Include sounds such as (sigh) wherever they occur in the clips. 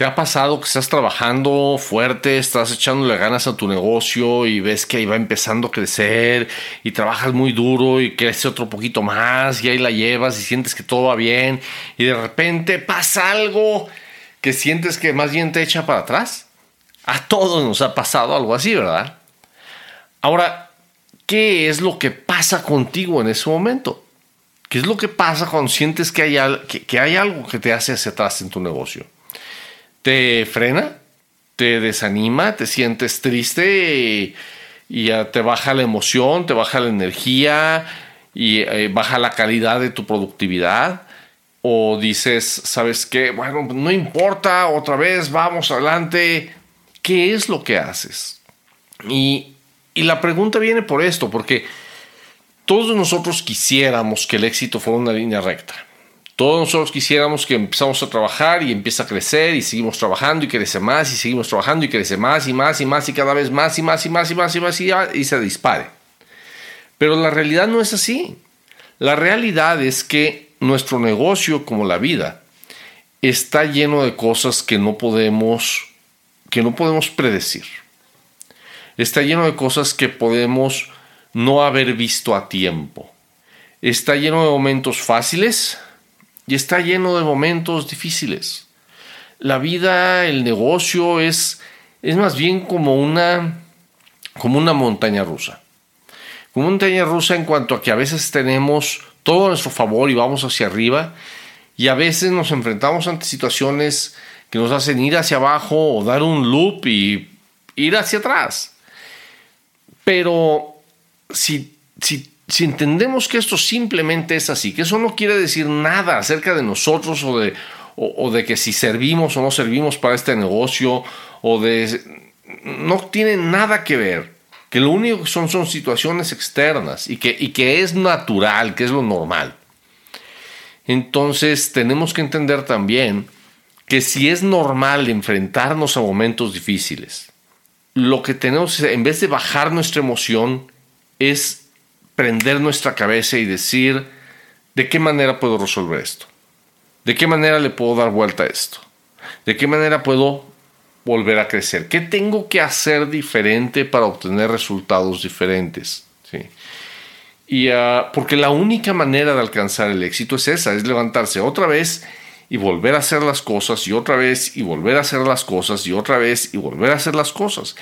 ¿Te ha pasado que estás trabajando fuerte, estás echándole ganas a tu negocio y ves que ahí va empezando a crecer y trabajas muy duro y crece otro poquito más y ahí la llevas y sientes que todo va bien y de repente pasa algo que sientes que más bien te echa para atrás? A todos nos ha pasado algo así, ¿verdad? Ahora, ¿qué es lo que pasa contigo en ese momento? ¿Qué es lo que pasa cuando sientes que hay, que hay algo que te hace hacia atrás en tu negocio? Te frena, te desanima, te sientes triste y, ya te baja la emoción, te baja la energía y eh, baja la calidad de tu productividad. O dices, ¿sabes qué? Bueno, no importa, otra vez, vamos adelante. ¿Qué es lo que haces? Y, y la pregunta viene por esto, porque todos nosotros quisiéramos que el éxito fuera una línea recta. Todos nosotros quisiéramos que empezamos a trabajar y empieza a crecer y seguimos trabajando y crece más y seguimos trabajando y crece más y más y más y cada vez más y más y más y más y más y, y se dispare. Pero la realidad no es así. La realidad es que nuestro negocio como la vida está lleno de cosas que no podemos que no podemos predecir. Está lleno de cosas que podemos no haber visto a tiempo. Está lleno de momentos fáciles, y está lleno de momentos difíciles. La vida, el negocio es, es más bien como una, como una montaña rusa. Como una montaña rusa en cuanto a que a veces tenemos todo a nuestro favor y vamos hacia arriba y a veces nos enfrentamos ante situaciones que nos hacen ir hacia abajo o dar un loop y ir hacia atrás. Pero si, si si entendemos que esto simplemente es así, que eso no quiere decir nada acerca de nosotros o de, o, de que si servimos o no servimos para este negocio, o de... No tiene nada que ver, que lo único que son son situaciones externas y que, y que es natural, que es lo normal. Entonces tenemos que entender también que si es normal enfrentarnos a momentos difíciles, lo que tenemos, en vez de bajar nuestra emoción, es prender nuestra cabeza y decir, ¿de qué manera puedo resolver esto? ¿De qué manera le puedo dar vuelta a esto? ¿De qué manera puedo volver a crecer? ¿Qué tengo que hacer diferente para obtener resultados diferentes? ¿Sí? Y ah, porque la única manera de alcanzar el éxito es esa, es levantarse otra vez y volver a hacer las cosas y otra vez y volver a hacer las cosas y otra vez y volver a hacer las cosas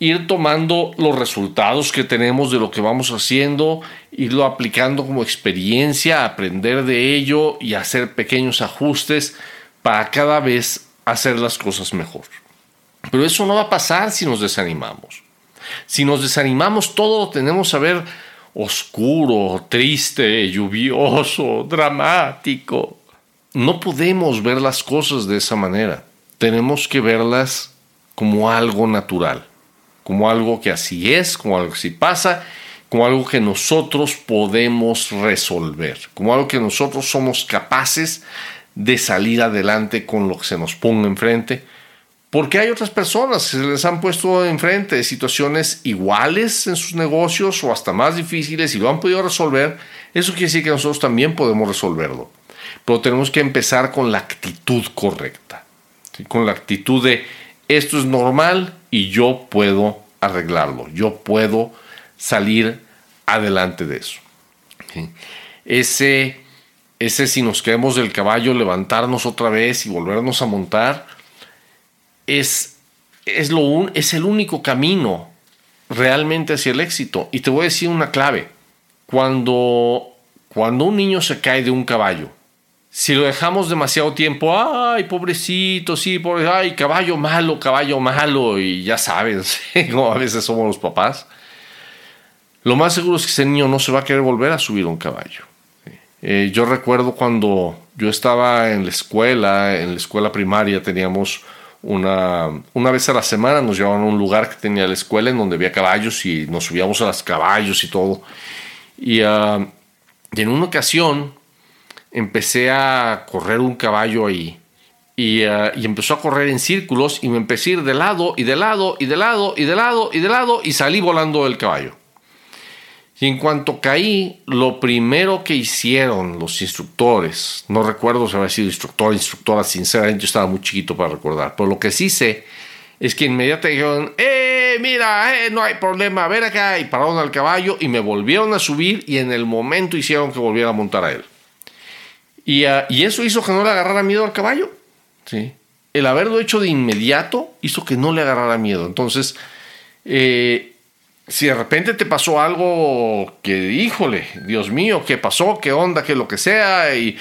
ir tomando los resultados que tenemos de lo que vamos haciendo, irlo aplicando como experiencia, aprender de ello y hacer pequeños ajustes para cada vez hacer las cosas mejor. Pero eso no va a pasar si nos desanimamos. Si nos desanimamos, todo lo tenemos a ver oscuro, triste, lluvioso, dramático. No podemos ver las cosas de esa manera. Tenemos que verlas como algo natural como algo que así es, como algo que así pasa, como algo que nosotros podemos resolver, como algo que nosotros somos capaces de salir adelante con lo que se nos ponga enfrente, porque hay otras personas que se les han puesto enfrente situaciones iguales en sus negocios o hasta más difíciles y lo han podido resolver, eso quiere decir que nosotros también podemos resolverlo. Pero tenemos que empezar con la actitud correcta, con la actitud de esto es normal y yo puedo arreglarlo, yo puedo salir adelante de eso. Ese, ese si nos quedamos del caballo, levantarnos otra vez y volvernos a montar, es, es, lo es el único camino realmente hacia el éxito. Y te voy a decir una clave. Cuando, cuando un niño se cae de un caballo, si lo dejamos demasiado tiempo, ay, pobrecito, sí, pobre, ay, caballo malo, caballo malo, y ya sabes, (laughs) como a veces somos los papás, lo más seguro es que ese niño no se va a querer volver a subir un caballo. Eh, yo recuerdo cuando yo estaba en la escuela, en la escuela primaria, teníamos una, una vez a la semana, nos llevaban a un lugar que tenía la escuela en donde había caballos y nos subíamos a los caballos y todo. Y, y en una ocasión, empecé a correr un caballo ahí. Eh, y, empezó a correr en círculos y me empecé a ir de lado y de lado y de lado y de lado y de lado y salí volando del caballo. Y en cuanto caí, lo primero que hicieron los instructores, no recuerdo si había sido instructor instructora, sinceramente yo estaba muy chiquito para recordar, pero lo que sí sé es que inmediatamente dijeron, ¡eh, mira, eh, no hay problema, ven acá! Y pararon al caballo y me volvieron a subir y en el momento hicieron que volviera a montar a él. Y, ah, y eso hizo que no le agarrara miedo al caballo. ¿sí? El haberlo hecho de inmediato hizo que no le agarrara miedo. Entonces, eh, si de repente te pasó algo que, híjole, Dios mío, ¿qué pasó? ¿Qué onda? ¿Qué lo que sea? Y,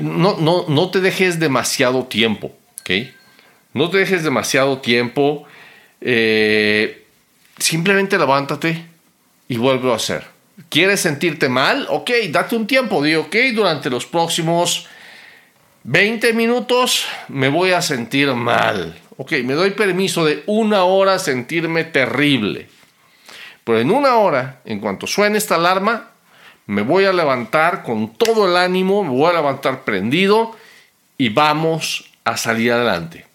no, no, no te dejes demasiado tiempo, ¿ok? No te dejes demasiado tiempo. Eh, simplemente levántate y vuelve a hacer. ¿Quieres sentirte mal? Ok, date un tiempo. Di, ok, durante los próximos 20 minutos me voy a sentir mal. Ok, me doy permiso de una hora sentirme terrible. Pero en una hora, en cuanto suene esta alarma, me voy a levantar con todo el ánimo, me voy a levantar prendido y vamos a salir adelante.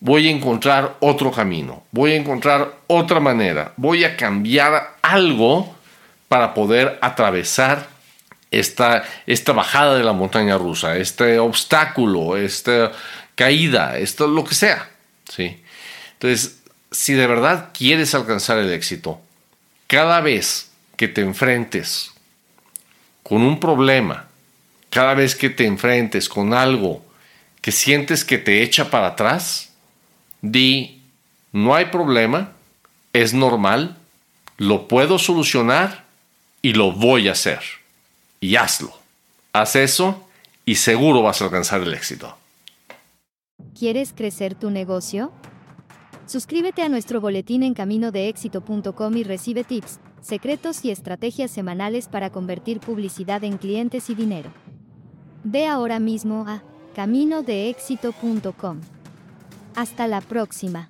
Voy a encontrar otro camino, voy a encontrar otra manera, voy a cambiar algo para poder atravesar esta, esta bajada de la montaña rusa, este obstáculo, esta caída, esto lo que sea. ¿sí? Entonces, si de verdad quieres alcanzar el éxito, cada vez que te enfrentes con un problema, cada vez que te enfrentes con algo que sientes que te echa para atrás, di, no hay problema, es normal, lo puedo solucionar y lo voy a hacer. Y hazlo. Haz eso y seguro vas a alcanzar el éxito. ¿Quieres crecer tu negocio? Suscríbete a nuestro boletín en caminodeéxito.com y recibe tips, secretos y estrategias semanales para convertir publicidad en clientes y dinero. Ve ahora mismo a caminodeéxito.com. Hasta la próxima.